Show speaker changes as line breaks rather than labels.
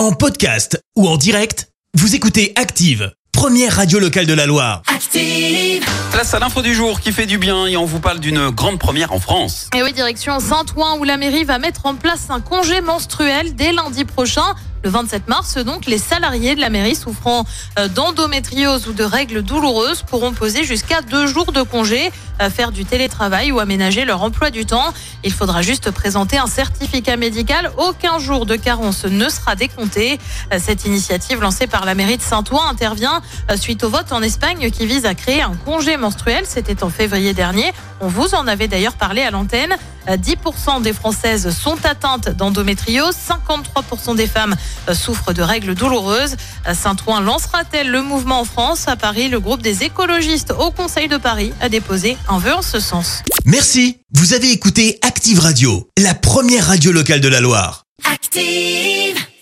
En podcast ou en direct, vous écoutez Active, première radio locale de la Loire.
Active.
Place à l'info du jour qui fait du bien et on vous parle d'une grande première en France.
Et oui, direction Saint-Ouen où la mairie va mettre en place un congé menstruel dès lundi prochain. Le 27 mars, donc, les salariés de la mairie souffrant euh, d'endométriose ou de règles douloureuses pourront poser jusqu'à deux jours de congé, euh, faire du télétravail ou aménager leur emploi du temps. Il faudra juste présenter un certificat médical. Aucun jour de carence ne sera décompté. Euh, Cette initiative lancée par la mairie de Saint-Ouen intervient suite au vote en Espagne qui vise à créer un congé menstruel. C'était en février dernier. On vous en avait d'ailleurs parlé à l'antenne. 10% des Françaises sont atteintes d'endométriose, 53% des femmes souffrent de règles douloureuses. Saint-Ouen lancera-t-elle le mouvement en France À Paris, le groupe des écologistes au Conseil de Paris a déposé un vœu en ce sens.
Merci, vous avez écouté Active Radio, la première radio locale de la Loire.
Active.